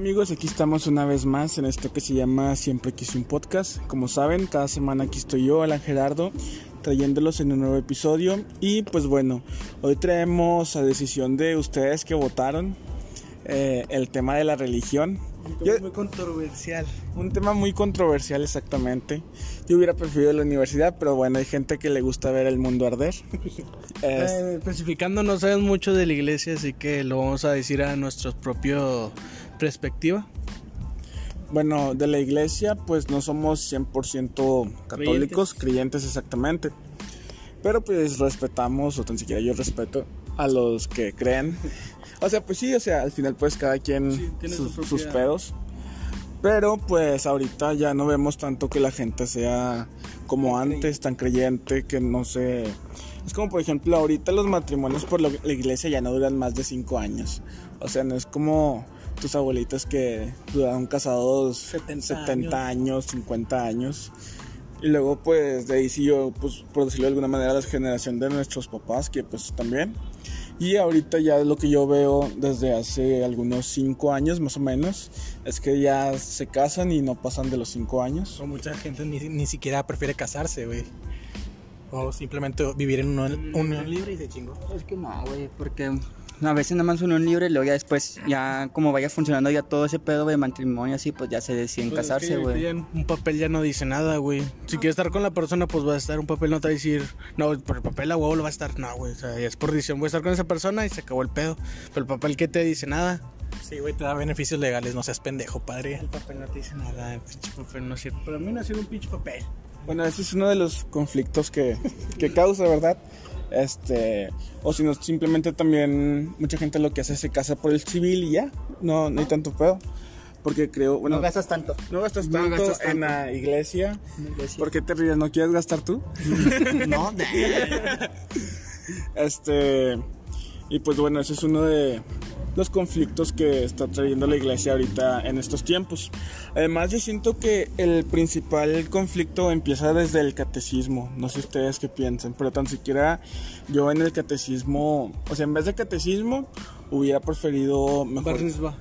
Amigos, aquí estamos una vez más en esto que se llama Siempre Quise un Podcast. Como saben, cada semana aquí estoy yo, Alan Gerardo, trayéndolos en un nuevo episodio. Y pues bueno, hoy traemos a decisión de ustedes que votaron eh, el tema de la religión. Un tema muy controversial. Un tema muy controversial, exactamente. Yo hubiera preferido la universidad, pero bueno, hay gente que le gusta ver el mundo arder. Es- Eh, especificando, no sabes mucho de la iglesia, así que lo vamos a decir a nuestra propia perspectiva. Bueno, de la iglesia, pues no somos 100% católicos, creyentes. exactamente. Pero pues respetamos, o tan siquiera yo respeto a los que creen. O sea, pues sí, o sea, al final pues cada quien Sí, tiene su sus, propia- sus pedos. Pero pues ahorita ya no vemos tanto que la gente sea como antes, tan creyente, que no sé... Es como por ejemplo ahorita los matrimonios por la la iglesia ya no duran más de 5 años. O sea, no es como tus abuelitos que duraron casados 70 70 años, 50 años. Y luego pues de ahí siguió, pues por decirlo de alguna manera, la generación de nuestros papás, que pues también. Y ahorita ya lo que yo veo desde hace algunos 5 años más o menos, es que ya se casan y no pasan de los 5 años. O mucha gente ni, ni siquiera prefiere casarse, güey. O simplemente vivir en una unión libre y se chingó. Es que no, güey, porque a veces nada más unión libre y luego ya después, ya como vaya funcionando ya todo ese pedo de matrimonio así, pues ya se deciden Pues es casarse, güey. Un papel ya no dice nada, güey. Si quieres estar con la persona, pues va a estar. Un papel no te va a decir, no, por el papel a huevo lo va a estar. No, güey. O sea, ya es por decisión. Voy a estar con esa persona y se acabó el pedo. Pero el papel que te dice nada. Sí, güey, te da beneficios legales. No seas pendejo, padre. El papel no te dice nada. El pinche papel no sirve. Para mí no sirve un pinche papel. Bueno, ese es uno de los conflictos que, que causa, ¿verdad? Este, o si no, simplemente también mucha gente lo que hace es se casa por el civil y ya, no, no hay tanto pedo. Porque creo, bueno, no gastas tanto. no gastas no tanto en la iglesia. iglesia. ¿Por qué te ríes? ¿No quieres gastar tú? no, Este, y pues bueno, ese es uno de los conflictos que está trayendo la iglesia ahorita en estos tiempos. Además, yo siento que el principal conflicto empieza desde el catecismo. No sé ustedes qué piensan, pero tan siquiera yo en el catecismo, o sea, en vez de catecismo, hubiera preferido mejor. Barnisba.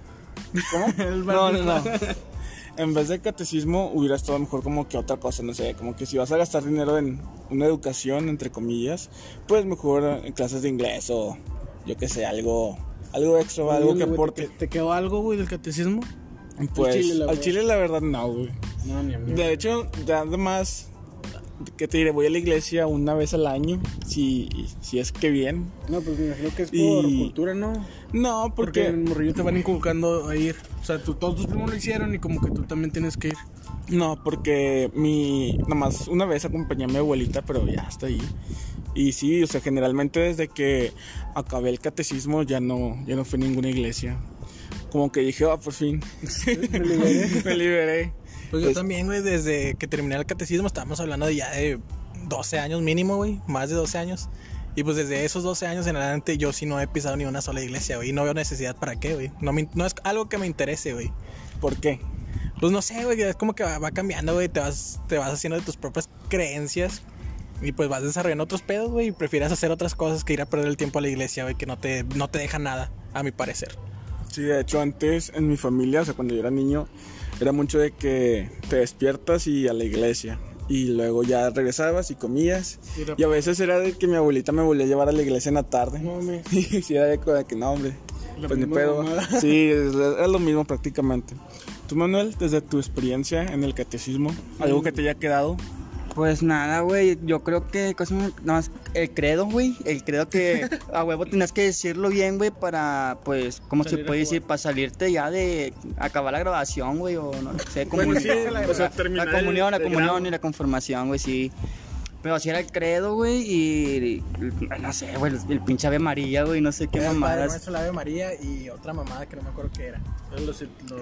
¿Cómo? El No, no, no. En vez de catecismo hubiera estado mejor como que otra cosa, no sé, como que si vas a gastar dinero en una educación, entre comillas, pues mejor en clases de inglés o yo qué sé, algo, algo extra, algo que aporte. ¿Te, te quedó algo, güey, del catecismo? Pues chile, al verdad. chile la verdad no, güey. No, ni a mí. De hecho, ya además, que te diré, voy a la iglesia una vez al año, si, si es que bien. No, pues me imagino que es Y- por cultura, ¿no? No, Porque en porque... Morrillo te van inculcando a ir. O sea, tú, todos tus primos lo hicieron y como que tú también tienes que ir. No, porque mi. Nada más una vez acompañé a mi abuelita, pero ya está ahí. Y sí, o sea, generalmente desde que acabé el catecismo ya no, ya no fui a ninguna iglesia. Como que dije, ah, por fin. Me liberé. Me liberé. Pues yo Pues- también, güey, desde que terminé el catecismo estábamos hablando de ya de 12 años mínimo, güey. Más de 12 años. Y pues desde esos 12 años en adelante yo sí no he pisado ni una sola iglesia, güey. No veo necesidad para qué, güey. No, me- no es algo que me interese, güey. ¿Por qué? Pues no sé, güey, es como que va, va cambiando, güey. Te vas, te vas haciendo de tus propias creencias. Y pues vas desarrollando otros pedos, güey. Y prefieres hacer otras cosas que ir a perder el tiempo a la iglesia, güey. Que no te, no te deja nada, a mi parecer. Sí, de hecho, antes en mi familia, o sea, cuando yo era niño, era mucho de que te despiertas y a la iglesia. Y luego ya regresabas y comías. Y a veces era de que mi abuelita me volvía a llevar a la iglesia en la tarde. No. Y sí, era de que no, hombre. La pues ni pedo. mamada. Sí, es, es lo mismo prácticamente. Tú, Manuel, desde tu experiencia en el catecismo, algo que te haya quedado. Pues nada, güey, yo creo que cosa, nada más el credo, güey, el credo que a huevo tienes que decirlo bien, güey, para, pues, ¿cómo se puede decir? Para salirte ya de acabar la grabación, güey, o no sé, sí, la, o sea, terminar la comunión, el- la comunión y la conformación, güey, sí. Pero así era el credo, güey, y, no sé, güey, el, el pinche Ave María, güey, no sé qué mamadas. la Ave María y otra mamada que no me acuerdo qué era.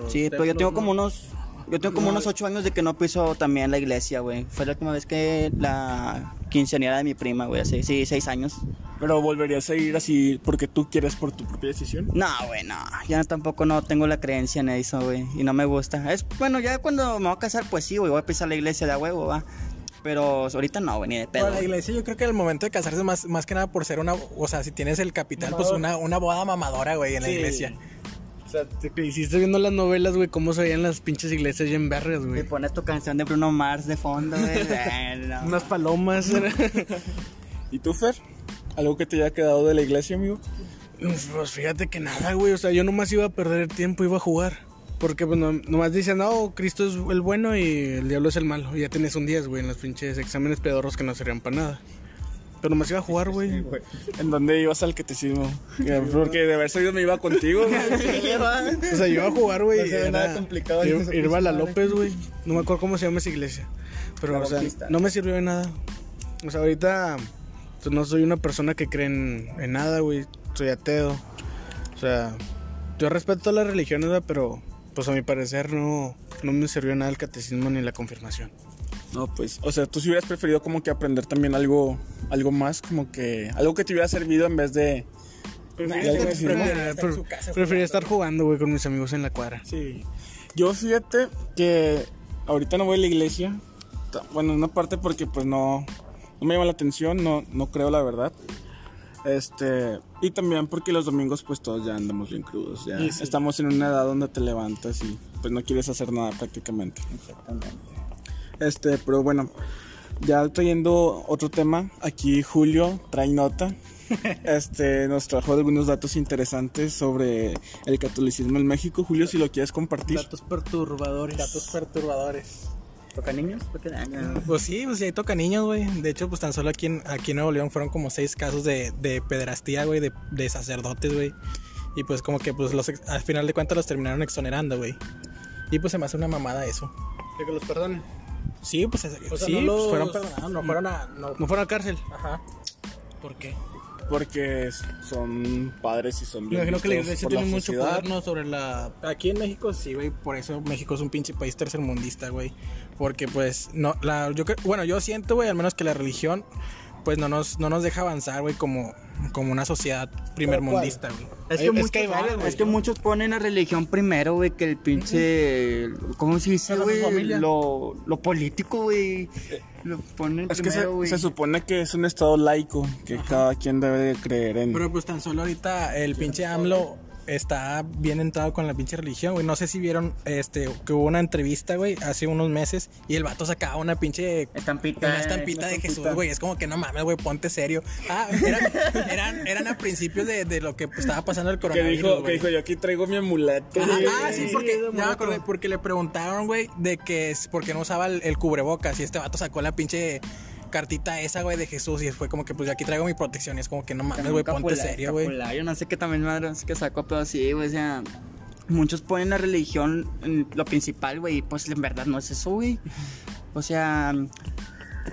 Sí, pero yo tengo como unos. Yo tengo como unos ocho años de que no piso también la iglesia, güey. Fue la última vez que la quinceañera de mi prima, güey, hace sí, seis años. Pero volverías a ir así porque tú quieres por tu propia decisión. No, güey, no. Ya tampoco no tengo la creencia en eso, güey. Y no me gusta. Es, bueno, ya cuando me voy a casar, pues sí, güey, voy a pisar la iglesia de a huevo, va. Pero ahorita no, güey, ni de pedo. Pero la iglesia yo creo que al momento de casarse más, más que nada por ser una, o sea, si tienes el capital, pues una, una boda mamadora, güey, en la Sí. iglesia. O sea, te te hiciste viendo las novelas, güey, cómo se veían las pinches iglesias bien vergas, Y güey. pones tu canción de Bruno Mars de fondo, güey. No. Unas palomas. ¿Y tú, Fer? ¿Algo que te haya quedado de la iglesia, amigo? Pues fíjate que nada, güey. O sea, yo nomás iba a perder el tiempo, iba a jugar. Porque pues no- nomás dicen, no, Cristo es el bueno y el diablo es el malo. Y ya tienes un 10, güey, en los pinches exámenes pedorros que no servían para nada. Pero nomás iba a jugar, güey. ¿En dónde ibas al catecismo? Que- Porque de haber sabido me iba contigo, güey. O sea, yo iba a jugar, güey. No era- nada complicado, ir- dice su Ir a la López, güey. No me acuerdo cómo se llama esa iglesia. Pero, La o sea, no me sirvió de nada. O sea, ahorita pues, no soy una persona que cree en, en nada, güey. Soy ateo. O sea, yo respeto las religiones, pero pues a mi parecer no, no me sirvió nada el catecismo ni la confirmación. No, pues, o sea, tú si hubieras preferido como que aprender también algo, algo más, como que algo que te hubiera servido en vez de... Prefería, pre- prefería estar jugando, güey, con mis amigos en la cuadra. Sí. Yo fíjate que ahorita no voy a la iglesia. Bueno, una parte porque pues no, no me llama la atención, no, no creo la verdad. Este, y también porque los domingos pues todos ya andamos bien crudos, ya sí. estamos en una edad donde te levantas y pues no quieres hacer nada prácticamente. Exactamente. Este, pero bueno, ya trayendo otro tema, aquí Julio trae nota. Este, nos trajo algunos datos interesantes sobre el catolicismo en México. Julio, si lo quieres compartir. Datos perturbadores. Datos perturbadores. ¿Toca niños? Ah, no. Pues sí, pues sí, ahí toca niños, güey. De hecho, pues tan solo aquí en, aquí en Nuevo León fueron como seis casos de, de pederastía, güey, de, de sacerdotes, güey. Y pues como que pues los al final de cuentas los terminaron exonerando, güey. Y pues se me hace una mamada eso. De que los perdonen. Sí, pues es- O sea, sí, no pues, fueron perdonados, no fueron a... No, No fueron a cárcel. Ajá. ¿Por qué? Porque son padres y son Me bien imagino que la iglesia tiene mucho poder, ¿no? Sobre la... Aquí en México sí, güey, por eso México es un pinche país tercermundista, güey. Porque pues no la yo bueno, yo siento, güey, al menos que la religión pues no nos no nos deja avanzar, güey, como como una sociedad primermundista, güey. Es Ay, que, es muchos, que es que muchos ponen la religión primero, güey, que el pinche. ¿Cómo se dice, güey? Lo, lo político, güey. Lo ponen Es que se, primero, güey. se supone que es un estado laico, que cada quien debe de creer en. Pero pues tan solo ahorita el pinche AMLO está bien entrado con la pinche religión, güey. No sé si vieron este que hubo una entrevista, güey, hace unos meses y el vato sacaba una pinche Estampita. una estampita una de Jesús, estampita. güey. Es como que no mames, güey, ponte serio. Ah, eran, eran, eran a principios de, de lo que estaba pasando el que coronavirus. dijo, que dijo, yo aquí traigo mi amuleto. Ajá, güey". ah, sí, porque, ya me acordé, porque le preguntaron, güey, de que es porque no usaba el, el cubrebocas y este vato sacó la pinche cartita esa, güey, de Jesús y fue como que, pues, yo aquí traigo mi protección y es como que no mames, güey, ponte serio, güey. escapulario, no sé qué también madre es que sacó, pero sí, güey, o sea, muchos ponen la religión en lo principal, güey, y pues en verdad no es eso, güey. O sea,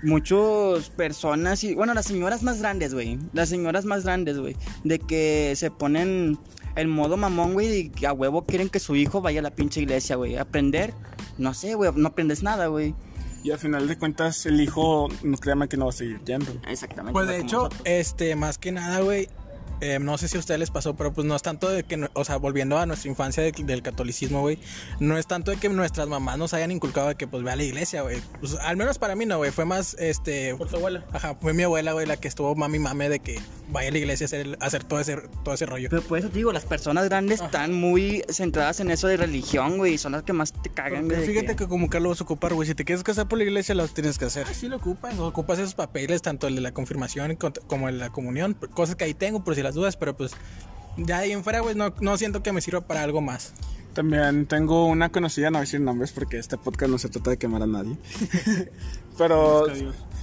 muchas personas y bueno, las señoras más grandes, güey, las señoras más grandes, güey, de que se ponen el modo mamón, güey, y a huevo quieren que su hijo vaya a la pinche iglesia, güey, aprender, no sé, güey, no aprendes nada, güey. Y al final de cuentas, el hijo, no créame que no va a seguir yendo. Exactamente. Pues de hecho, nosotros. este, más que nada, güey, eh, no sé si a ustedes les pasó, pero pues no es tanto de que, o sea, volviendo a nuestra infancia de- del catolicismo, güey, no es tanto de que nuestras mamás nos hayan inculcado de que pues ve a la iglesia, güey. Pues, al menos para mí no, güey, fue más, este... Por su abuela. Ajá, fue mi abuela, güey, la que estuvo mami mame de que vaya a la iglesia a hacer, a hacer todo, ese, todo ese rollo. Pero por eso te digo, las personas grandes están muy centradas en eso de religión, güey. y Son las que más te cagan, Porque fíjate que como que lo vas a ocupar, güey. Si te quieres casar por la iglesia, lo tienes que hacer. Ah, sí lo ocupas, ocupas esos papeles, tanto el de la confirmación como el de la comunión, cosas que ahí tengo por si las dudas, pero pues ya de ahí en fuera, güey, no, no siento que me sirva para algo más. También tengo una conocida, no voy a decir nombres porque este podcast no se trata de quemar a nadie. Pero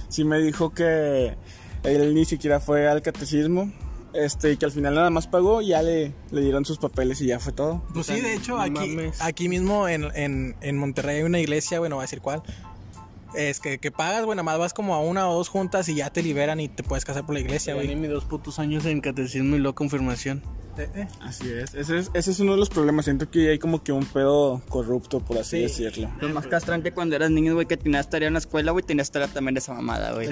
sí me dijo que él ni siquiera fue al catecismo. Este, y que al final nada más pagó y ya le, le dieron sus papeles y ya fue todo. Pues sí, de hecho, aquí, aquí mismo en, en, en Monterrey hay una iglesia, güey, no voy a decir cuál. Es que, que pagas, nada más vas como a una o dos juntas y ya te liberan y te puedes casar por la iglesia, güey. mis dos putos años en catecismo y luego confirmación. Eh, eh. Así es. Ese, es. ese es uno de los problemas. Siento que hay como que un pedo corrupto, por así Sí. decirlo. Lo más castrante cuando eras niño, güey, que tenías tarea en la escuela, güey, tenías tarea también de esa mamada, güey.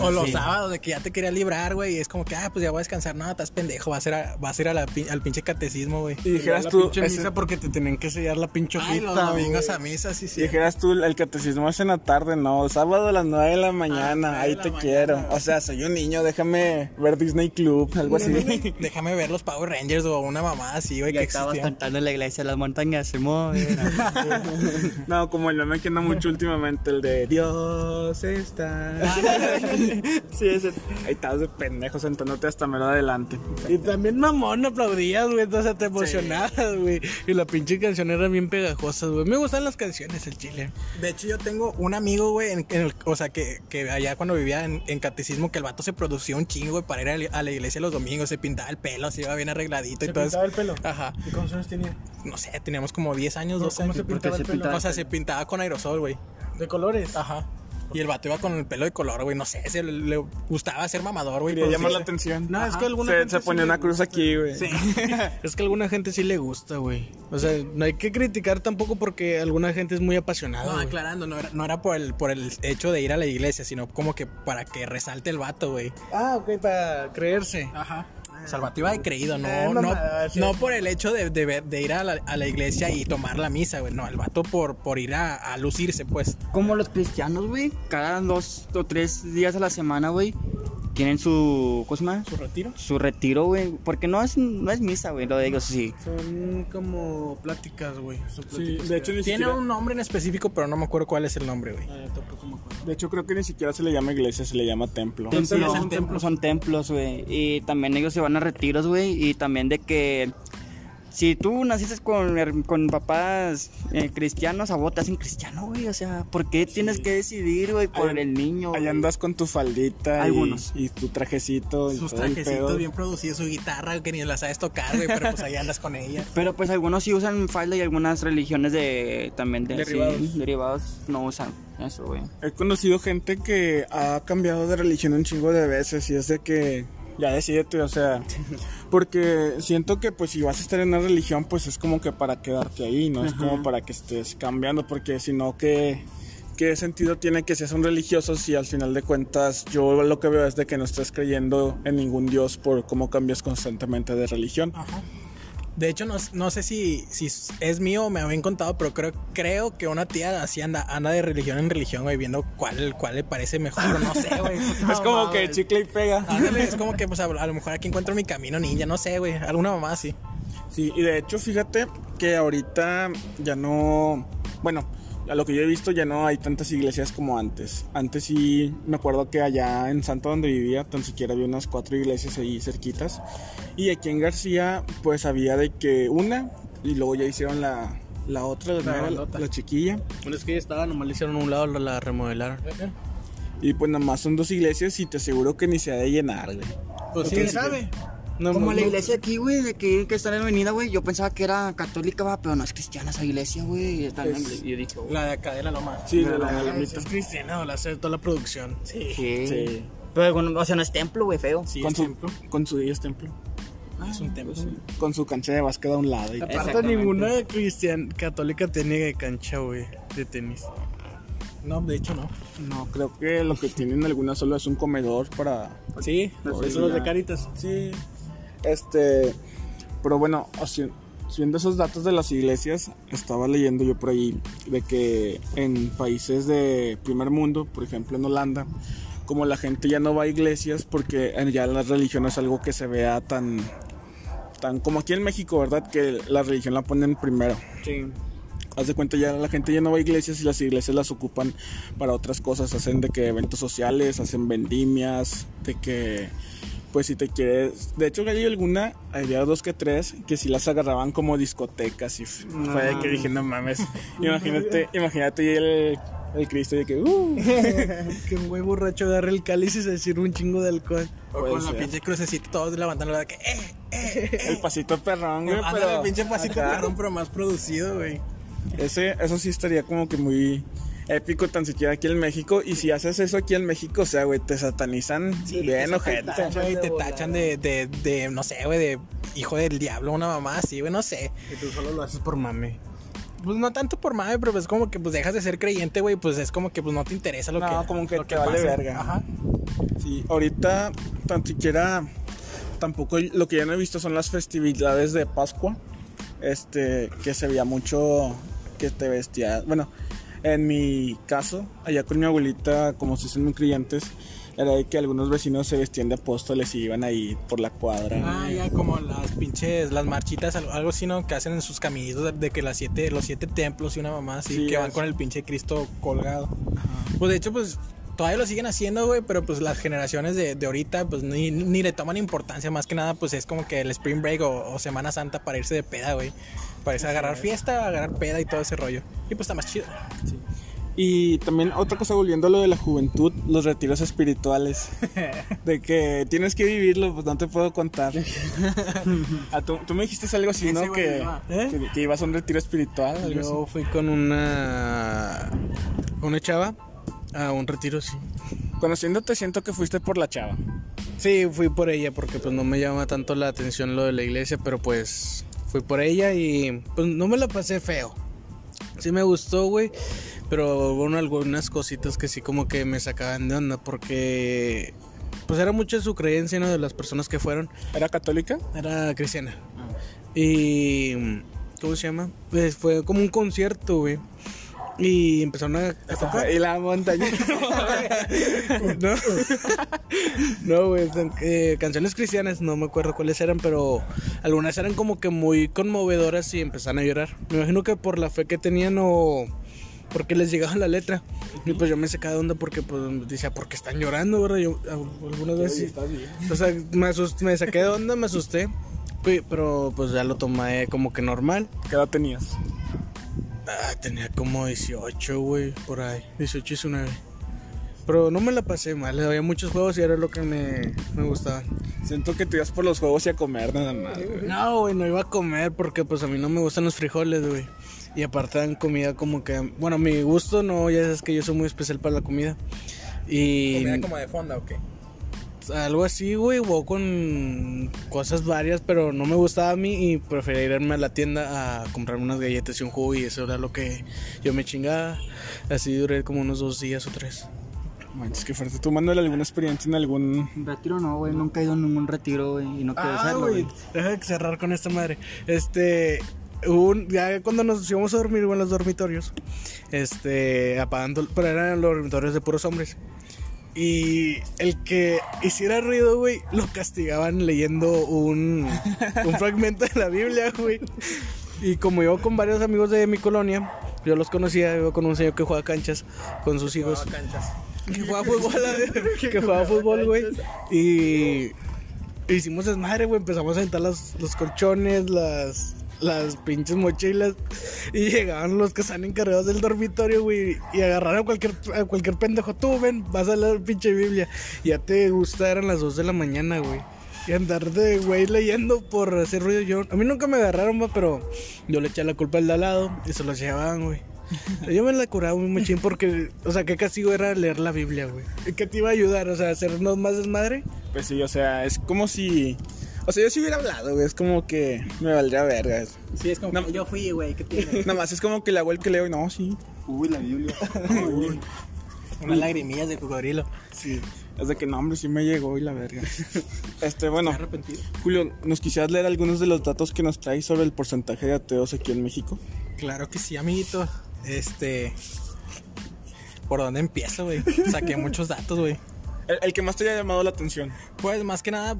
O los sábados de que ya te quería librar, güey, y es como que, ah, pues ya voy a descansar. No, estás pendejo, vas a ir, a, vas a, ir a la pin- al pinche catecismo, güey. Y dijeras tú, pinche ese- misa porque te tenían que sellar la pinche Ay, los domingos a misa, sí, Si sí. dijeras tú, el catecismo es en la tarde, no, sábado a las 9 de la mañana, nueve ahí te quiero. O sea, soy un niño, déjame ver Disney Club, algo así. Déjame ver los Power Rangers o una mamá así, güey, que estabas existía. cantando en la iglesia de las montañas, se mueve. No, como el meme que anda mucho últimamente, el de Dios está. sí, ese. Ahí estabas de pendejo sentándote hasta mero adelante. Y también mamón aplaudías, güey, entonces te emocionabas, güey. Y la pinche canción era bien pegajosa, güey. Me gustan las canciones, el chile. De hecho, yo tengo un amigo, güey, en, en el- o sea, que, que allá cuando vivía en, en catecismo, que el vato se producía un chingo, güey, para ir a, la- a la iglesia los domingos, se pintaba el pelo, se iba bien arregladito y todo eso. el pelo? Ajá. ¿Y cuántos años tenía? No sé, teníamos como 10 años, 12 ¿Cómo años. se pintaba se el pelo? pintaba? O sea, se pintaba con aerosol, güey. ¿De colores? Ajá. Y el vato iba con el pelo de color, güey. No sé, se le, le gustaba ser mamador, güey. Quería por llamar la atención. No, es que alguna Se, gente se sí ponía una cruz aquí, güey. Es que a alguna gente sí le gusta, güey. O sea, no hay que criticar tampoco porque alguna gente es muy apasionada. No, aclarando, no era, no era por, el, por el hecho de ir a la iglesia, sino como que para que resalte el vato, güey. Ah, ok, para creerse. Ajá. O sea, el vato iba de creído, no, Ah, no, no por el hecho de, de ver- de ir a la, a la iglesia y tomar la misa, güey. No, el vato por, por ir a, a lucirse, pues. Como los cristianos, güey. Cada dos o tres días a la semana, güey. Tienen su. ¿Cómo se llama? ¿Su retiro? Su retiro, güey. Porque no es, no es misa, güey, lo de ellos, sí. Son como pláticas, güey. Sí, de hecho, ni Tiene siquiera, un nombre en específico, pero no me acuerdo cuál es el nombre, güey. Ah, tampoco me acuerdo. de hecho, creo que ni siquiera se le llama iglesia, se le llama templo. Templos, sí, el son, templo. son templos, güey. Y también ellos se van a retiros, güey. Y también de que si tú naciste con, con papás eh, cristianos, a vos te hacen cristiano, güey. O sea, ¿por qué tienes que decidir, güey, por Ahí- el niño? Ahí güey? andas con tu faldita y- Algunos. Y, tu trajecito y Sus todo trajecitos pedo. bien producidos, su guitarra que ni la sabes tocar, güey, pero pues ahí andas con ella. Pero pues algunos sí usan falda y algunas religiones de también de Derivados. sí, derivados no usan eso, güey. He conocido gente que ha cambiado de religión un chingo de veces y es de que ya decídete, o sea, porque siento que pues si vas a estar en una religión pues es como que para quedarte ahí, no es como para que estés cambiando, porque si no que qué sentido tiene que seas un religioso si al final de cuentas yo lo que veo es de que no estás creyendo en ningún dios por cómo cambias constantemente de religión. Ajá. De hecho, no, no sé si, si es mío o me habían contado, pero creo, creo que una tía así anda, anda de religión en religión, güey, viendo cuál, cuál le parece mejor, no sé, güey. es como que chicle y pega. Ándale, es como que pues a, a lo mejor aquí encuentro mi camino ninja, no sé, güey, alguna mamá así. Sí, y de hecho, fíjate que ahorita ya no. Bueno, a lo que yo he visto ya no hay tantas iglesias como antes. Antes sí, me acuerdo que allá en Santo donde vivía, tan siquiera había unas cuatro iglesias ahí cerquitas. Y aquí en García, pues había de que una, y luego ya hicieron la, la otra, la, La la, chiquilla. Bueno, es que ya estaba, nomás le hicieron un lado, la, la remodelaron. Y pues nada más son dos iglesias y te aseguro que ni se ha de llenar, güey. Pues ¿Quién sí, sabe? No, Como no, la iglesia aquí, güey, de que, que está en la avenida, güey. Yo pensaba que era católica, va, pero no es cristiana esa iglesia, güey. la- Es- yo dije, güey, La de acá de la loma. Sí, de la Ah, Alamita. Es cristiana, la hace toda la producción. Sí. sí. Sí. Pero bueno, o sea, no es templo, güey, feo. Sí, Con es su, templo. con su Dios templo. es un templo. güey. Con su cancha de básquet a un lado. Y Aparte, ninguna cristian católica tiene cancha, güey, de tenis. No, de hecho no. No, creo que lo que tienen algunas solo es un comedor para... Sí, Pues los de caritas. Sí. Este... Pero bueno, así- viendo esos datos de las iglesias, estaba leyendo yo por ahí de que en países de primer mundo, por ejemplo en Holanda, como la gente ya no va a iglesias porque ya la religión es algo que se vea tan... Tan como aquí en México, ¿verdad? Que la religión la ponen primero. Sí. Haz de cuenta ya la gente ya no va a iglesias y las iglesias las ocupan para otras cosas, hacen de que eventos sociales, hacen vendimias, de que pues si te quieres, de hecho hay alguna, había dos que tres que si las agarraban como discotecas y fue de que dije no mames, imagínate, imagínate el, el Cristo y que uh, que un güey borracho agarre el cáliz y se sirve un chingo de alcohol. O Puede con la ser. pinche crucecita todos levantando la de que, eh, eh, eh. el pasito perrón, güey, pero el pinche pasito Ajá. perrón, pero más producido, güey. Ese, eso sí estaría como que muy épico tan siquiera aquí en México y si haces eso aquí en México, o sea, güey, te satanizan bien ojete. Güey, te tachan de, de, de, no sé, güey, de hijo del diablo, una mamá así, güey, no sé. Y tú solo lo haces por mame. Pues no tanto por madre, pero pues como que pues dejas de ser creyente, güey, pues es como que pues no te interesa lo No, que como que lo te vale verga. Ajá. Sí, ahorita tan siquiera tampoco lo que ya no he visto son las festividades de Pascua. Este, que se veía mucho que te vestías. Bueno, en mi caso, allá con mi abuelita, como si son muy creyentes, era de que algunos vecinos se vestían de apóstoles y iban ahí por la cuadra. Ah, ya como las pinches, las marchitas, algo así, ¿no? Que hacen en sus caminitos de, que las siete, los siete templos y una mamá así, Sí, que van con el pinche Cristo colgado. Pues de hecho, pues todavía lo siguen haciendo, güey, pero pues las generaciones de, de ahorita, pues ni, ni le toman importancia, más que nada, pues es como que el Spring Break o, o Semana Santa para irse de peda, güey. Para agarrar fiesta, agarrar peda y todo ese rollo. Y pues está más chido. Y también otra cosa volviendo a lo de la juventud, los retiros espirituales. De que tienes que vivirlo, pues no te puedo contar. Ah, tú, tú me dijiste algo así, ¿no? Que. ¿Eh? que, que ibas a un retiro espiritual. Algo Yo fui con una. Una chava a un retiro, sí. Conociéndote siento que fuiste por la chava. Sí, fui por ella porque pues no me llama tanto la atención lo de la iglesia, pero pues fui por ella y pues no me la pasé feo. Sí me gustó, güey, pero bueno, algunas cositas que sí como que me sacaban de onda porque pues era mucho su creencia, ¿no? De las personas que fueron. ¿Era católica? Era cristiana. Y ¿cómo se llama? Pues fue como un concierto, güey. Y empezaron a, a tocar. Y la montaña. No, no, güey, eh, canciones cristianas, no me acuerdo cuáles eran, pero algunas eran como que muy conmovedoras y empezaron a llorar. Me imagino que por la fe que tenían o porque les llegaba la letra. Y pues yo me sacaba de onda porque pues decía, ¿por qué están llorando, verdad? Yo algunas veces... O sea, me, asusté, me saqué de onda, me asusté. Pe- Pero pues ya lo tomé como que normal. ¿Qué edad tenías? Ah, tenía como 18, güey, por ahí. 18, 19. Pero no me la pasé mal, había muchos juegos y era lo que me, me gustaba. Siento que te ibas por los juegos y a comer nada más. güey. No, güey, no iba a comer porque pues a mí no me gustan los frijoles, güey. Y aparte dan comida como que... Bueno, a mi gusto no, ya sabes que yo soy muy especial para la comida. Y Comida como de fonda o qué. Algo así, güey, o con cosas varias, pero no me gustaba a mí y prefería irme a la tienda a comprarme unas galletas y un jugo y eso era lo que yo me chingaba. Así duré como unos dos días o tres. Manches, qué fuerte. ¿Tú, Manuel, alguna experiencia en algún Retiro no, güey. Nunca he ido a ningún retiro, güey. Y no quiero Ah, hacerlo, güey, güey. deja de cerrar con esta madre. Este, un, ya cuando nos íbamos a dormir güey, en los dormitorios, este, apagando, pero eran los dormitorios de puros hombres. Y el que hiciera ruido, güey, lo castigaban leyendo un, un fragmento de la Biblia, güey. Y como iba con varios amigos de mi colonia, yo los conocía, iba con un señor que juega canchas con sus hijos que jugaba fútbol, que jugaba fútbol, güey. Y hicimos desmadre, güey. Empezamos a aventar los, los colchones, las, las pinches mochilas. Y llegaban los que están encargados del dormitorio, güey. Y agarraron a cualquier, a cualquier pendejo. Tú, ven, vas a leer pinche Biblia. Y ya te gusta, eran las 2 de la mañana, güey. Y andar de güey leyendo por hacer ruido. Yo, a mí nunca me agarraron, pero yo le eché la culpa al de al lado y se los llevaban, güey. Yo me la curaba muy machín porque, o sea, qué castigo era leer la Biblia, güey. ¿Qué te iba a ayudar? O sea, hacernos más desmadre. Pues sí, o sea, es como si. O sea, yo si hubiera hablado, güey. Es como que me valdría verga. Sí, es como No. que yo fui, güey, ¿qué tiene? Nada más es como que hago el que leo y no, sí. Uy, la Biblia. Unas lagrimillas de cocodrilo. Sí. Es de que no, hombre, sí me llegó y la verga. Este, bueno, ¿Estás arrepentido? Julio, ¿nos quisieras leer algunos de los datos que nos traes sobre el porcentaje de ateos aquí en México? Claro que sí, amiguito. Este. ¿Por dónde empiezo, güey? Saqué muchos datos, güey. El, el que más te haya llamado la atención. Pues más que nada,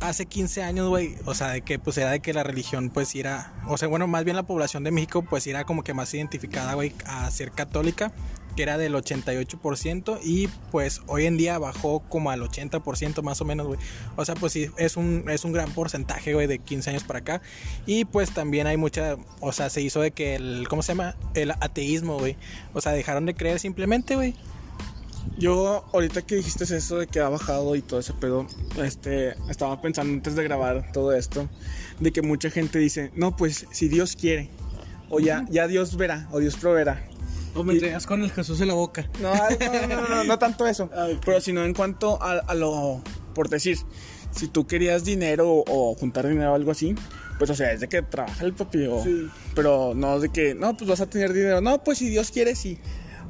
hace 15 años, güey, o sea, de que pues era de que la religión pues era, o sea, bueno, más bien la población de México pues era como que más identificada, güey, a ser católica, que era del 88% y pues hoy en día bajó como al 80% más o menos, güey. O sea, pues sí, es un, es un gran porcentaje, güey, de 15 años para acá. Y pues también hay mucha, o sea, se hizo de que el, ¿cómo se llama? El ateísmo, güey. O sea, dejaron de creer simplemente, güey. Yo, ahorita que dijiste eso de que ha bajado y todo ese pedo, este, estaba pensando antes de grabar todo esto, de que mucha gente dice, no, pues si Dios quiere, o ya, ya Dios verá, o Dios proveerá. O me entregas con el Jesús en la boca. No, no, no, no, tanto eso, pero sino en cuanto a, lo, por decir, si tú querías dinero o, juntar dinero o algo así, pues o sea, es de que trabaja el papi, o- pero no de que, no, pues vas a tener dinero, no, pues si Dios quiere, sí.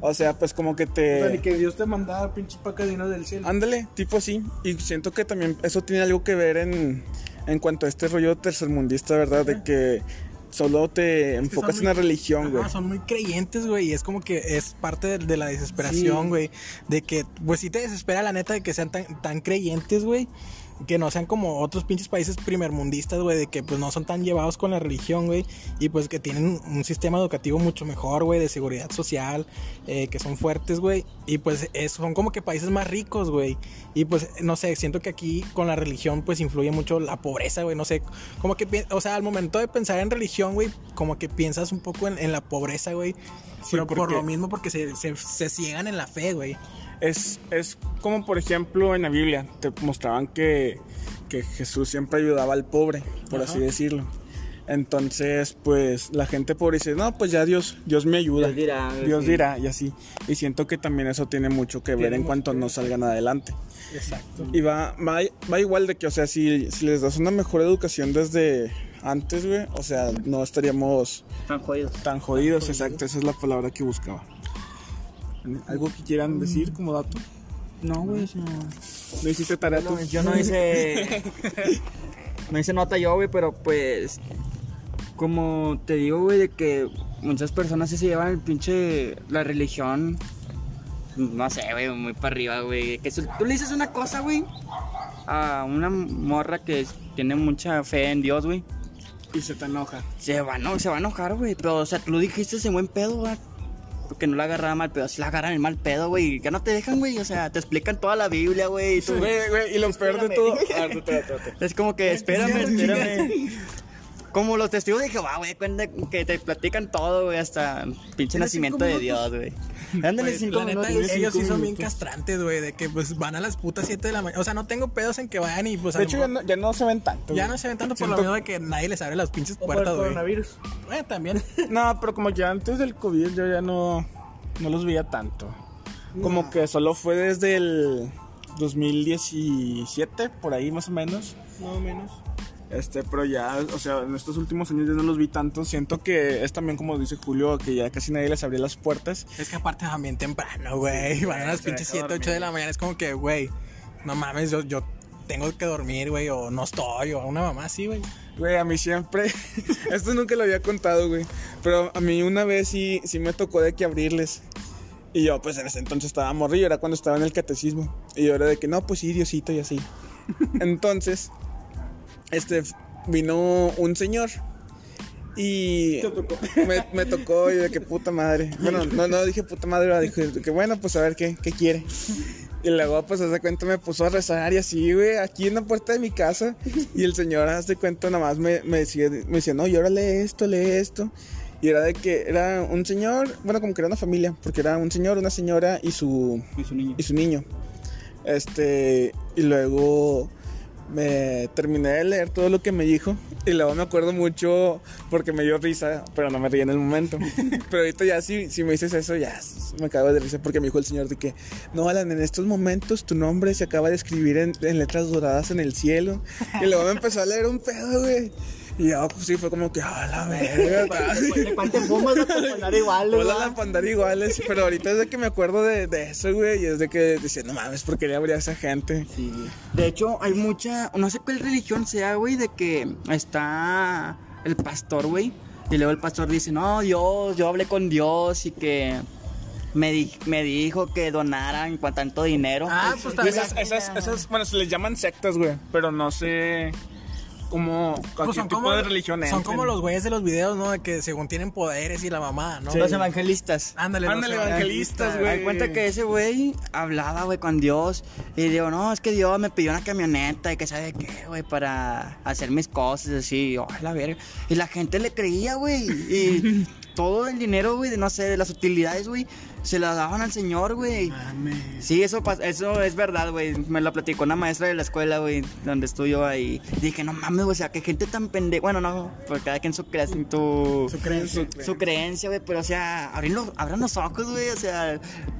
O sea, pues como que te... O sea, ni que Dios te mandara pinches pacadinas del cielo. Ándale, tipo así. Y siento que también eso tiene algo que ver en, en cuanto a este rollo tercermundista, ¿verdad? De que solo te Es enfocas en la religión, güey. son muy creyentes, güey. Y es como que es parte de, de la desesperación, güey. De que, pues sí te desespera la neta de que sean tan, tan creyentes, güey. Que no sean como otros pinches países primermundistas, güey. De que pues no son tan llevados con la religión, güey. Y pues que tienen un sistema educativo mucho mejor, güey. De seguridad social. eh, que son fuertes, güey. Y pues es- son como que países más ricos, güey. Y pues, no sé, siento que aquí con la religión pues influye mucho la pobreza, güey. No sé, como que, o sea, al momento de pensar en religión, güey, como que piensas un poco en, en la pobreza, güey. Pero por lo mismo, porque se, se, se ciegan en la fe, güey. Es, es como, por ejemplo, en la Biblia, te mostraban que, que Jesús siempre ayudaba al pobre, por Ajá. así decirlo. Entonces, pues la gente pobre dice, no, pues ya Dios, Dios me ayuda. Dios dirá, Dios sí. dirá, y así. Y siento que también eso tiene mucho que ver en cuanto que no salgan adelante. Exacto. Y va, va, va igual de que, o sea, si, si les das una mejor educación desde antes, güey, o sea, no estaríamos Están jodidos. tan jodidos, exacto, esa es la palabra que buscaba. ¿Algo que quieran decir como dato? No, güey, o sea, ¿No hiciste tarea tú? Yo no hice. no hice nota yo, güey, pero pues. Como te digo, güey, de que muchas personas sí se llevan el pinche. La religión. No sé, güey, muy para arriba, güey. Que su- tú le dices una cosa, güey. A una morra que tiene mucha fe en Dios, güey. Y se te enoja. Se va, no, se va a enojar, güey. Pero, o sea, tú lo dijiste en buen pedo, güey. Porque no la agarraba mal pedo. Si la agarran en mal pedo, güey. Ya no te dejan, güey. O sea, te explican toda la Biblia, güey. y tú- Güey, güey, y lo peor de todo. Ah. Es como que, espérame, espérame. Como los testigos de Jehová, güey, cuenta que te platican todo, güey, hasta pinche nacimiento de Dios, güey. Ándale Pues, cinco la neta, minutos. ellos sí cinco son bien castrantes, güey, de que pues van a las putas 7 de la mañana. O sea, no tengo pedos en que vayan y pues a De hecho, ya no, ya no se ven tanto. ya no se ven tanto por lo mismo de que nadie les abre las pinches puertas, güey. Bueno, también. No, pero como que antes del COVID yo ya no, no los veía tanto. Como que solo fue desde el 2017, por ahí más o menos. Más o menos. Este, pero ya, o sea, en estos últimos años ya no los vi tanto. Siento que es también como dice Julio, que ya casi nadie les abría las puertas. Es que aparte van bien temprano, güey. Van a las pinches deja 7, 8 de la mañana. Es como que, güey, no mames, yo, yo tengo que dormir, güey, o no estoy, o una mamá así, güey. Güey, a mí siempre, esto nunca lo había contado, güey, pero a mí una vez sí, sí me tocó de que abrirles. Y yo, pues en ese entonces estaba morrillo, era cuando estaba en el catecismo. Y yo era de que, no, pues sí, Diosito y así. Entonces, este, vino un señor. Y Me, me tocó y de que puta madre. Bueno, no, no dije puta madre, dije que bueno, pues a ver qué, qué quiere. Y luego, pues, hace cuenta, me puso a rezar y así, güey, aquí en la puerta de mi casa. Y el señor, hace cuenta, nada más me, me, decía, me decía, no, y ahora lee esto, lee esto. Y era de que era un señor, bueno, como que era una familia, porque era un señor, una señora y su, Y su niño. y su niño. Este, y luego me terminé de leer todo lo que me dijo y luego me acuerdo mucho porque me dio risa, pero no me reí en el momento. pero ahorita ya si, si me dices eso ya me cago de risa porque me dijo el señor de que no, Alan, en estos momentos tu nombre se acaba de escribir en, en letras doradas en el cielo. Y luego me empezó a leer un pedo, güey. Y ya, pues sí, fue como que, a la verga. ¿De cuánto fumas de andar igual, güey? Hola, la pandar iguales, pero ahorita es de que me acuerdo de, de eso, güey, y es de que decía, no mames, ¿por qué le habría a esa gente? Sí. De hecho, hay mucha, no sé cuál religión sea, güey, de que está el pastor, güey, y luego el pastor dice, no, Dios, yo hablé con Dios y que me, di- me dijo que donaran con tanto dinero. Ah, pues también. esas, esas, esas, bueno, se les llaman sectas, güey, pero no sé cómo, a Pues son tipo como, de religión son como los güeyes de los videos, ¿no? De que según tienen poderes y la mamá, ¿no? Los evangelistas. Ándale, Ándale, los evangelistas, Me güey. da cuenta que ese güey hablaba, güey, con Dios. Y digo, no, es que Dios me pidió una camioneta y que sabe qué, güey, para hacer mis cosas así. Oh, la verga. Y la gente le creía, güey. Y todo el dinero, güey, de no sé, de las utilidades, güey, se las daban al Señor, güey. Sí, eso, eso es verdad, güey. Me lo platicó una maestra de la escuela, güey, donde estudio ahí. Dije, no mames, güey, o sea, que gente tan pendeja. Bueno, no, porque cada quien su, crea- tu, Su creencia. su creencia, güey, pero o sea, abrir los, abran los ojos, güey, o sea,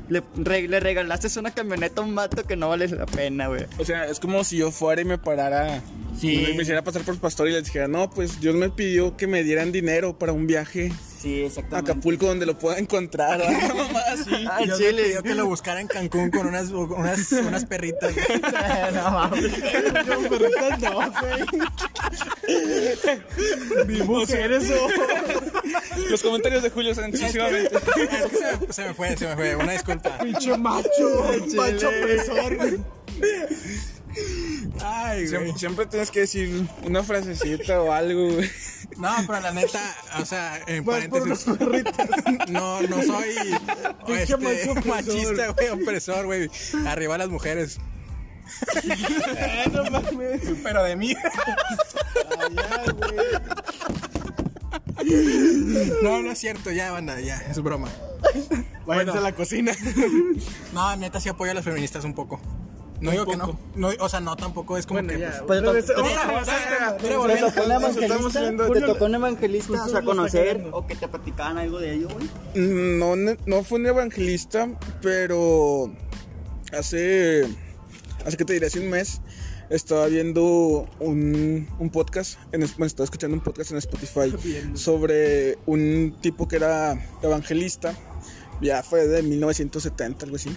le, re- le regalaste una camioneta a un vato que no vale la pena, güey. O sea, es como si yo fuera y me parara Sí. y me, hiciera pasar por pastor y les dijera, no, pues Dios me pidió que me dieran dinero para un viaje Sí, exactamente. Acapulco donde lo pueda encontrar. así. Ah, Yo Chile. le pidió que lo buscara en Cancún con unas, unas, unas perritas. güey. no mames. perritas no, güey. Mi mujer, eso. Los comentarios de Julio son sucesivamente. Es que se me, se me fue, se me fue. Una disculpa. Pinche macho. Macho opresor. Ay, güey. Siempre, siempre tienes que decir una frasecita o algo, güey. No, pero la neta, o sea, en Vas por unas paréntesis. No, no soy este, machista, güey, opresor, güey. Arriba las mujeres. no mames. Pero de mí. Ay, güey. No, no es cierto, ya, banda, ya, es broma. Váyanse a la cocina. No, neta, sí apoyo a las feministas un poco. No digo que no. no. O sea, no, tampoco es como Bueno, que. ya. pues, Pues, ¿Te tocó un evangelista? ¿Te tocó un evangelista? Está conocer o que te platicaban algo de ello, güey. No, ne- no fue un evangelista, pero hace, hace que te diré, hace un mes estaba viendo un, un podcast, en, bueno, estaba escuchando un podcast en Spotify sobre un tipo que era evangelista, ya fue de 1970, algo así.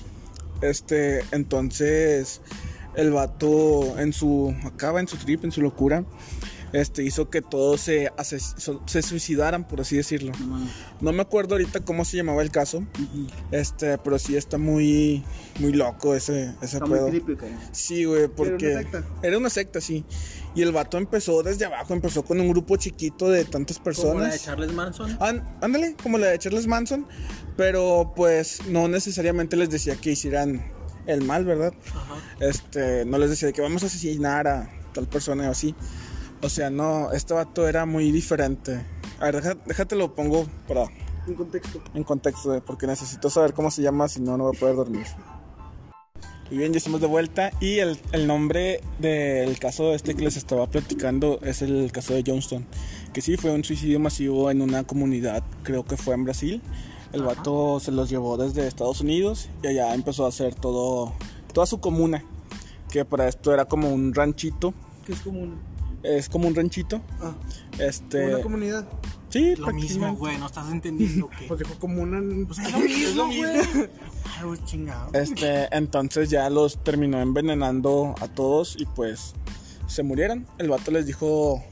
Este, entonces el vato en su, acaba en su trip, en su locura, este, hizo que todos se, se suicidaran, por así decirlo. No me acuerdo ahorita cómo se llamaba el caso. Este, pero sí está muy muy loco ese ese Está muy pedo. creepy, güey. Sí, güey, porque una secta? era una secta, sí. Y el vato empezó desde abajo, empezó con un grupo chiquito de tantas personas. Como la de Charles Manson. Án- ándale, como la de Charles Manson, pero pues no necesariamente les decía que hicieran el mal, ¿verdad? Este, no les decía que vamos a asesinar a tal persona o así. O sea, no, este vato era muy diferente. A ver, deja- déjate lo pongo para Un contexto. en contexto, porque necesito saber cómo se llama, si no, no voy a poder dormir. Y bien, ya estamos de vuelta y el, el nombre del caso este que les estaba platicando es el caso de Johnston, que sí fue un suicidio masivo en una comunidad, creo que fue en Brasil. El vato se los llevó desde Estados Unidos y allá empezó a hacer todo, toda su comuna, que para esto era como un ranchito, Que es como una, es como un ranchito. ah, Este, una comunidad. sí, Lo mismo, güey, no estás entendiendo que. Pues dijo como una. Pues es lo mismo, güey. Ay, güey, chingado. Este, entonces ya los terminó envenenando a todos y pues se murieron. El vato les dijo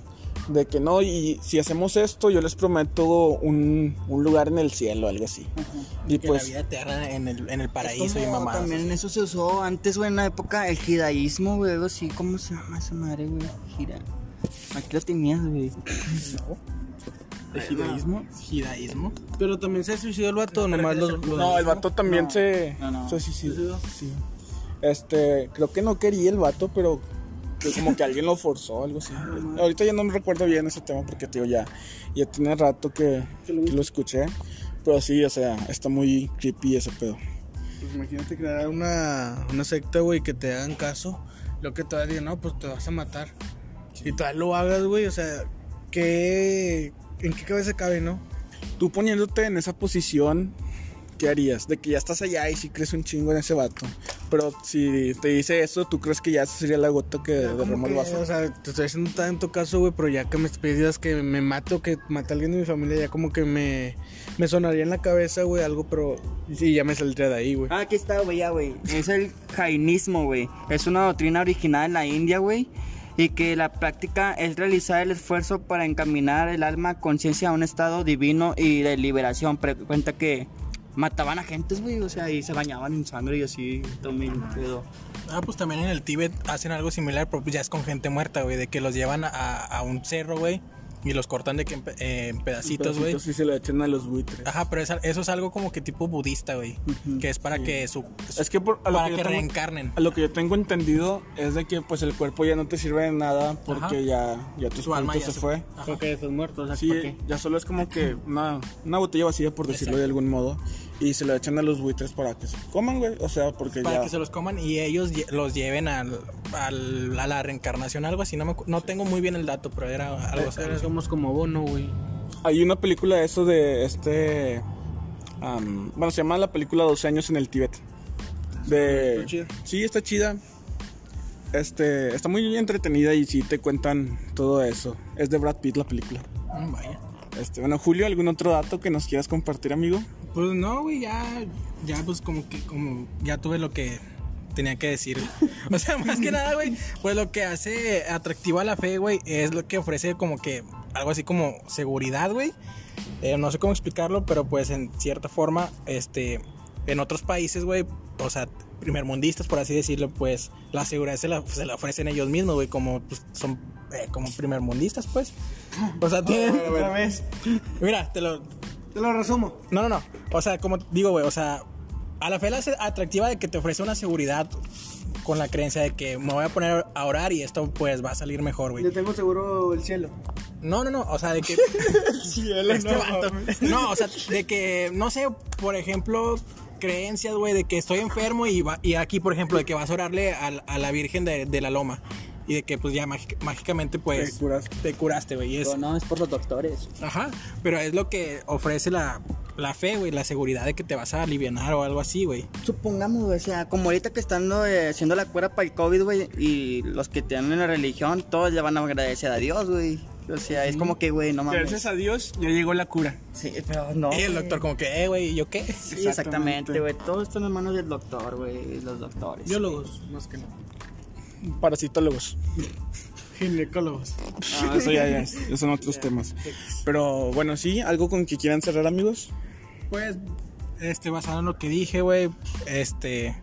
de que no, y si hacemos esto, yo les prometo un, un lugar en el cielo, algo así. Y Que pues, la vida eterna en el, en el paraíso y mamadas. También en eso se usó antes, güey, en la época, el judaísmo, güey, algo así. ¿Cómo se llama esa madre, güey? Gira. Aquí lo tenías, güey. ¿El judaísmo? ¿Judaísmo? Pero también se suicidó el vato, No, nomás los. no, el vato también No, se, no, no. se suicidó. Sí. Este, creo que no quería el vato, pero que como que alguien lo forzó, algo así. Ahorita ya no me recuerdo bien ese tema porque, tío, ya, ya tiene rato que, que lo escuché. Pero sí, o sea, está muy creepy ese pedo. Pues imagínate crear una, una secta, güey, que te hagan caso. Lo que te va a decir, no, pues te vas a matar. Y tú lo hagas, güey, o sea, ¿qué, ¿en qué cabeza cabe, no? Tú poniéndote en esa posición, ¿qué harías? De que ya estás allá y si crees un chingo en ese vato. Pero si te dice eso, ¿tú crees que ya esa sería la gota que Como derramó el vaso? O sea, te estoy haciendo tanto caso, güey, pero ya que me pidas que me mate o que mate a alguien de mi familia, ya como que me, me sonaría en la cabeza, güey, algo, pero sí, ya me saldría de ahí, güey. Ah, aquí está, güey, ya, güey. Es el jainismo, güey. Es una doctrina original en la India, güey. Y que la práctica es realizar el esfuerzo para encaminar el alma, conciencia a un estado divino y de liberación. Pero cuenta que mataban a gentes, güey, o sea, y se bañaban en sangre y así, también. Ah, pues también en el Tíbet hacen algo similar, pero pues ya es con gente muerta, güey, de que los llevan a, a un cerro, güey, y los cortan de que en, pe- eh, en pedacitos, güey. sí se lo echan a los buitres. Ajá, pero esa- eso es algo como que tipo budista, güey, que es para que su Es que, por, a, lo para que, que yo tengo, reencarnen. a lo que yo tengo entendido es de que pues el cuerpo ya no te sirve de nada porque ya, ya tu alma ya se se- fue. Ajá. Porque estás muerto, o sea, Sí, ¿por qué? ya solo es como que una, una botella vacía, por decirlo de algún modo, y se lo echan a los buitres para que se coman, güey. O sea, porque Para ya... que se los coman y ellos lle- los lleven al, al- a la reencarnación, algo así. No, me, no tengo muy bien el dato, pero era algo así. Ahora somos como bono, güey. Hay una película de eso de este... am, bueno, se llama la película 12 años en el Tíbet. De... Está chida. Sí, está chida. Este, está muy entretenida y sí te cuentan todo eso. Es de Brad Pitt la película. Mm, vaya. Este, bueno, Julio, ¿algún otro dato que nos quieras compartir, amigo? Pues no, güey, ya, ya pues como que, como, ya tuve lo que tenía que decir. O sea, más que nada, güey, pues lo que hace atractivo a la fe, güey, es lo que ofrece como que algo así como seguridad, güey. Eh, no sé cómo explicarlo, pero pues en cierta forma, este, en otros países, güey, o sea, primermundistas, por así decirlo, pues la seguridad se la, se la ofrecen ellos mismos, güey, como pues, son eh, como primermundistas, pues. O sea, tienen... Otra vez. Mira, te lo, Te lo resumo. no, no, no. O sea, como digo, güey, o sea, a la fe la hace atractiva de que te ofrece una seguridad con la creencia de que me voy a poner a orar y esto pues va a salir mejor, güey. Yo tengo seguro el cielo. No, no, no, o sea, de que este vato. No, o sea, de que no sé, por ejemplo, creencias, güey, de que estoy enfermo y va- y aquí, por ejemplo, de que vas a orarle a, a la Virgen de, de la Loma y de que pues ya mágic- mágicamente pues Te curaste. te curaste, güey, es no, es por los doctores. Ajá, pero es lo que ofrece la, la fe, güey, la seguridad de que te vas a aliviar o algo así, güey. Supongamos, güey, o sea, como ahorita que están eh, haciendo la cura para el COVID, güey, y los que tienen la religión, todos le van a agradecer a Dios, güey. O sea, es como que, güey, no mames. Gracias a Dios ya llegó la cura. Sí, pero no. Y el doctor como que, eh, güey, ¿y ¿yo qué? Sí, exactamente, güey. Todo está en las manos del doctor, güey. Los doctores. Biólogos, más que nada. Parasitólogos. Ginecólogos. Ah, eso ya, ya, son otros temas. Pero bueno, sí, algo con que quieran cerrar, amigos. Pues, este, basado en lo que dije, güey, este,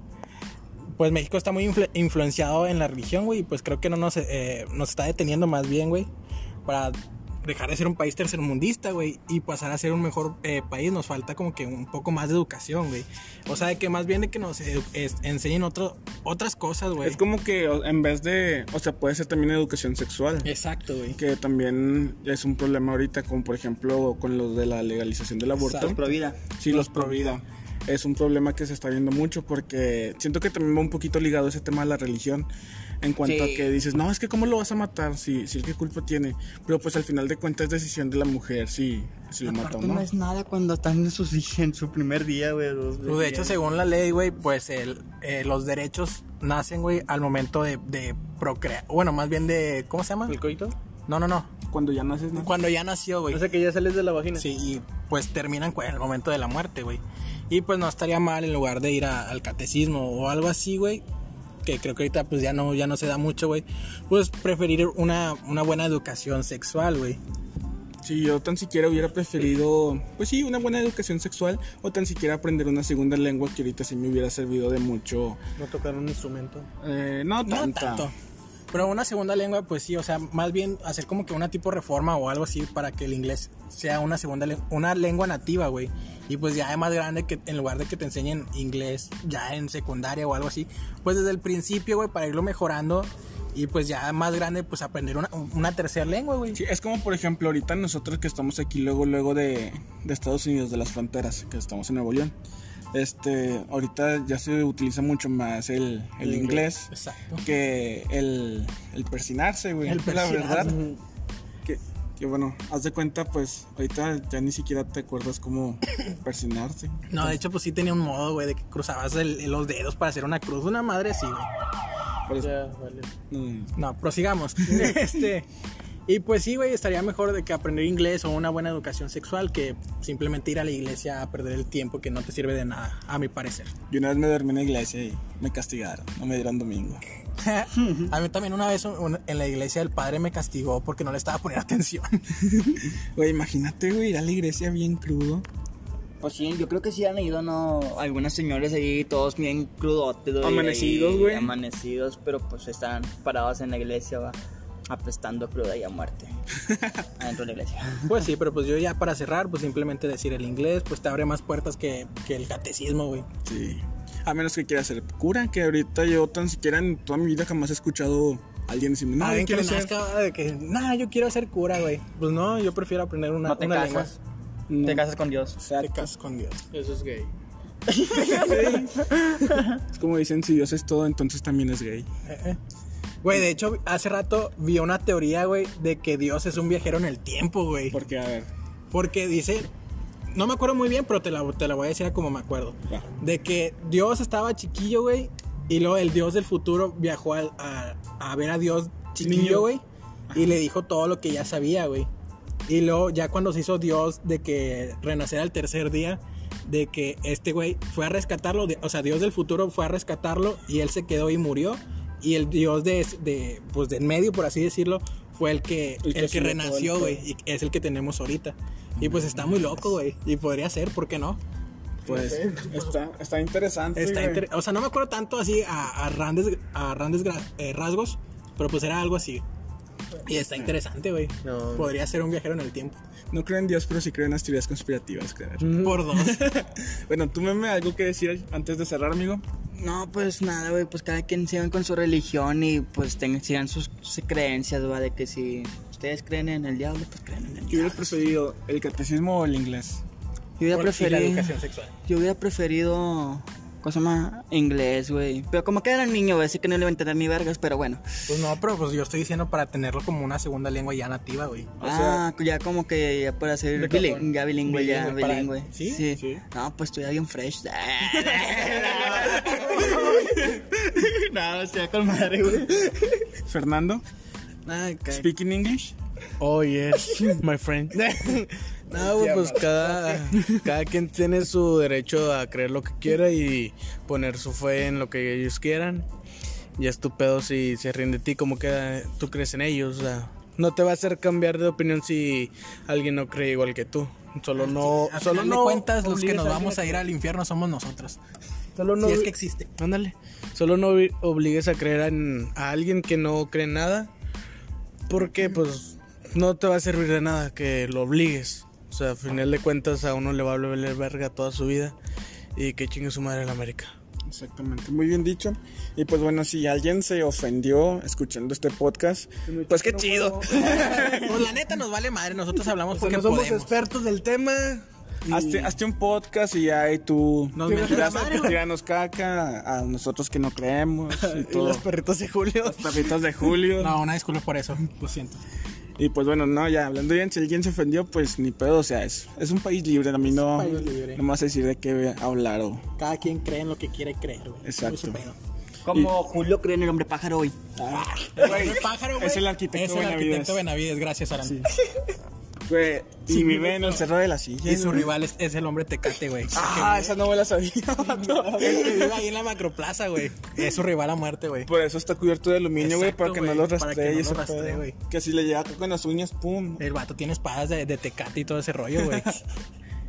pues México está muy influ- influenciado en la religión, güey, y pues creo que no nos, eh, nos está deteniendo más bien, güey, para dejar de ser un país tercermundista, güey, y pasar a ser un mejor eh, país. Nos falta como que un poco más de educación, güey. O sea, de que más bien de que nos enseñen otro, otras cosas, güey. Es como que en vez de, o sea, puede ser también educación sexual. Exacto, güey. Que también es un problema ahorita, como por ejemplo con los de la legalización del aborto. Exacto. Pro vida. Sí, los pro vida. Es un problema que se está viendo mucho porque siento que también va un poquito ligado ese tema de la religión. En cuanto Sí. a que dices, no, es que cómo lo vas a matar, si, si el que culpa tiene. Pero pues al final de cuentas es decisión de la mujer si, si lo mata o no. no es nada cuando están en, en su primer día, güey. Pues de hecho, según la ley, güey, pues el, eh, los derechos nacen, güey, al momento de, de procrear. Bueno, más bien de. ¿Cómo se llama? ¿El coito? No, no, no. Cuando ya naces, ¿no? Cuando ya nació, güey. O sea que ya sales de la vagina. Sí, y pues terminan en el momento de la muerte, güey. Y pues no estaría mal en lugar de ir a- al catecismo o algo así, güey. Que creo que ahorita pues ya no, ya no se da mucho, güey. Pues preferir una, una buena educación sexual, güey. Si yo tan siquiera hubiera preferido, pues sí, una buena educación sexual o tan siquiera aprender una segunda lengua que ahorita sí me hubiera servido de mucho. No tocar un instrumento. Eh, no No tanto. Pero una segunda lengua, pues sí, o sea, más bien hacer como que una tipo reforma o algo así para que el inglés sea una segunda lengua, una lengua nativa, güey. Y pues ya es más grande que en lugar de que te enseñen inglés ya en secundaria o algo así, pues desde el principio, güey, para irlo mejorando y pues ya más grande, pues aprender una, una tercera lengua, güey. Sí, es como por ejemplo ahorita nosotros que estamos aquí luego luego de, de Estados Unidos, de las fronteras, que estamos en Nuevo León. Este, ahorita ya se utiliza mucho más el, el inglés que el, el persinarse, güey. El La verdad. Que, bueno, haz de cuenta, pues ahorita ya ni siquiera te acuerdas cómo persinarse. No, de hecho, pues sí tenía un modo, güey, de que cruzabas el- los dedos para hacer una cruz. Una madre así, güey. Pues, Ya, vale. mm, No, prosigamos. este. Y pues sí, güey, estaría mejor de que aprender inglés o una buena educación sexual que simplemente ir a la iglesia a perder el tiempo que no te sirve de nada, a mi parecer. Yo una vez me dormí en la iglesia y me castigaron, no me dieron domingo. a mí también una vez un- en la iglesia el padre me castigó porque no le estaba poniendo atención. Güey, imagínate, güey, ir a la iglesia bien crudo. Pues sí, yo creo que sí han ido, ¿no? Algunas señores ahí, todos bien crudotes. Amanecidos, güey. Amanecidos, pero pues están parados en la iglesia, va. Apestando cruda y a muerte. Adentro de la iglesia. pues sí, pero pues yo ya para cerrar, pues simplemente decir el inglés, pues te abre más puertas que, que el catecismo, güey. Sí. A menos que quieras ser cura, que ahorita yo tan siquiera en toda mi vida jamás he escuchado a alguien decirme, no, yo Alguien que quiero le ser. de que, nah, yo quiero ser cura, güey. Pues no, yo prefiero aprender una, No te una casas. No. Te casas con Dios. lengua. Te casas con Dios. Eso es gay. Es como dicen, si Dios es todo, entonces también es gay. Eh, eh. Güey, de hecho, hace rato vi una teoría, güey, de que Dios es un viajero en el tiempo, güey. Porque, a ver, Porque dice, no me acuerdo muy bien, pero te la, te la voy a decir a como me acuerdo. Va. De que Dios estaba chiquillo, güey, y luego el Dios del futuro viajó al- a, a ver a Dios chiquillo, güey, y le dijo todo lo que ya sabía, güey. Y luego ya cuando se hizo Dios de que renacer al tercer día, de que este güey fue a rescatarlo, de- o sea, Dios del futuro fue a rescatarlo y él se quedó y murió. Y el Dios de, de pues del medio, por así decirlo, fue el que, El el que que, sí le renació, el güey. Y es el que tenemos ahorita. Y pues está muy loco, güey. Y podría ser, ¿por qué no? Pues está, está interesante. Está güey. inter- o sea, no me acuerdo tanto así a, a grandes, a grandes gra- eh, rasgos, pero pues era algo así. Y está interesante, güey. No. Podría ser un viajero en el tiempo. No creo en Dios, pero sí creo en las teorías conspirativas, creo. Por dos. Bueno, tú meme algo que decir antes de cerrar, amigo. No, pues nada, güey, pues cada quien sigan con su religión y pues tengan, sigan sus, sus creencias, va, de que si ustedes creen en el diablo, pues creen en el ¿Qué diablo. hubieras preferido, el catecismo o el inglés? Yo hubiera la preferido, educación sexual. yo hubiera preferido, cosa más, inglés, güey. Pero como que era niño, güey, así que no le iba a entender ni vergas, pero bueno. Pues no, pero pues yo estoy diciendo para tenerlo como una segunda lengua ya nativa, güey. ah, ya como que ya para ser de bili- cajón. ya bilingüe, ya Bilingüe para- bilingüe. ¿Sí? Sí. No, pues estoy bien fresh. no, estoy con madre, güey. Fernando, speaking English. Oh, yes, my friend. No, güey, pues cada, cada quien tiene su derecho a creer lo que quiera y poner su fe en lo que ellos quieran. Y es tu pedo si se ríen de ti, como que tú crees en ellos. O sea, no te va a hacer cambiar de opinión si alguien no cree igual que tú. Solo no. A Solo no. cuentas, los que nos a vamos a ir al infierno somos nosotros. Solo no. Si es que existe. Ándale. Solo no obli- obligues a creer en, a alguien que no cree en nada. Porque, pues, no te va a servir de nada que lo obligues. O sea, a final de cuentas, a uno le va a valer verga toda su vida. Y que chingue su madre en América. Exactamente, muy bien dicho. Y pues bueno, si alguien se ofendió escuchando este podcast, pues qué chido. Pues la neta nos vale madre, nosotros hablamos porque no somos podemos. expertos del tema. Hazte, hazte un podcast y ahí tú Nos tiras- mentas la madre, güey. tiranos caca a nosotros que no creemos y Y todo. los perritos de Julio. Los perritos de Julio. No, una disculpa por eso, lo siento. Y pues bueno, no, ya hablando bien, si alguien se ofendió, pues ni pedo, o sea, es, es un país libre, a mí no, país libre. no me vas a decir de qué hablar o... Cada quien cree en lo que quiere creer, güey. Exacto. Como Julio cree en el hombre pájaro hoy. El pájaro, güey, es el arquitecto Es el Benavides. arquitecto Benavides, gracias, Aran. Güey, y vive en el Cerro de la Silla. Y su güey. rival es, es el hombre tecate, güey. Ah, esa no me la sabía. Vive ahí en la macroplaza, güey. Es su rival a muerte, güey. Por eso está cubierto de aluminio, güey, para que no lo rastree no rastree, güey. Que si le llega con las uñas, pum. El vato tiene espadas de, de tecate y todo ese rollo, güey.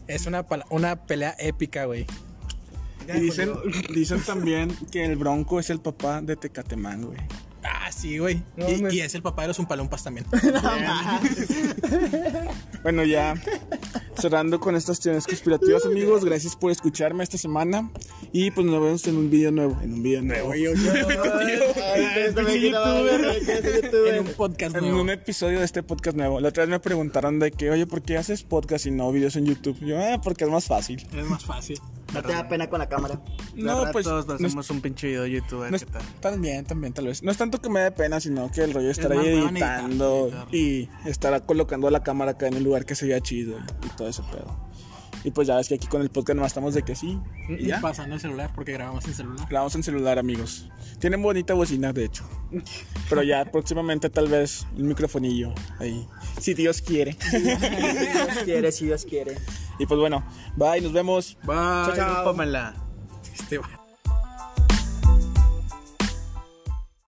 Es una, una pelea épica, güey. Y dicen, dicen también que el Bronco es el papá de Tecatemán, güey. Sí, güey. No, y, me- y es el papá de los Umpalumpas también. Bueno, ya cerrando con estas teorías conspirativas, amigos. Gracias por escucharme esta semana. Y pues nos vemos en un video nuevo. En un video nuevo. en un podcast En nuevo. un episodio de este podcast nuevo. La otra vez me preguntaron de que, oye, ¿por qué haces podcast y no videos en YouTube? Yo, ah, porque es más fácil. Es más fácil. No te da pena con la cámara. No, pues Todos no es, hacemos un pinche video de YouTube. no es- qué tal. también, también, tal vez. No es tanto que me dé pena, sino que el rollo estar más ahí en editar, editando editar. y estar colocando la cámara acá en el lugar que se vea chido y todo ese pedo. Y pues ya ves que aquí con el podcast nomás estamos de que sí. Y ya. Pasando el celular porque grabamos en celular. Grabamos en celular, amigos. Tienen bonita bocina, de hecho. Pero ya próximamente tal vez un microfonillo ahí. Si Dios quiere. Si Dios quiere, si Dios quiere. Y pues bueno, bye, nos vemos. Bye, Chao, chao. Este.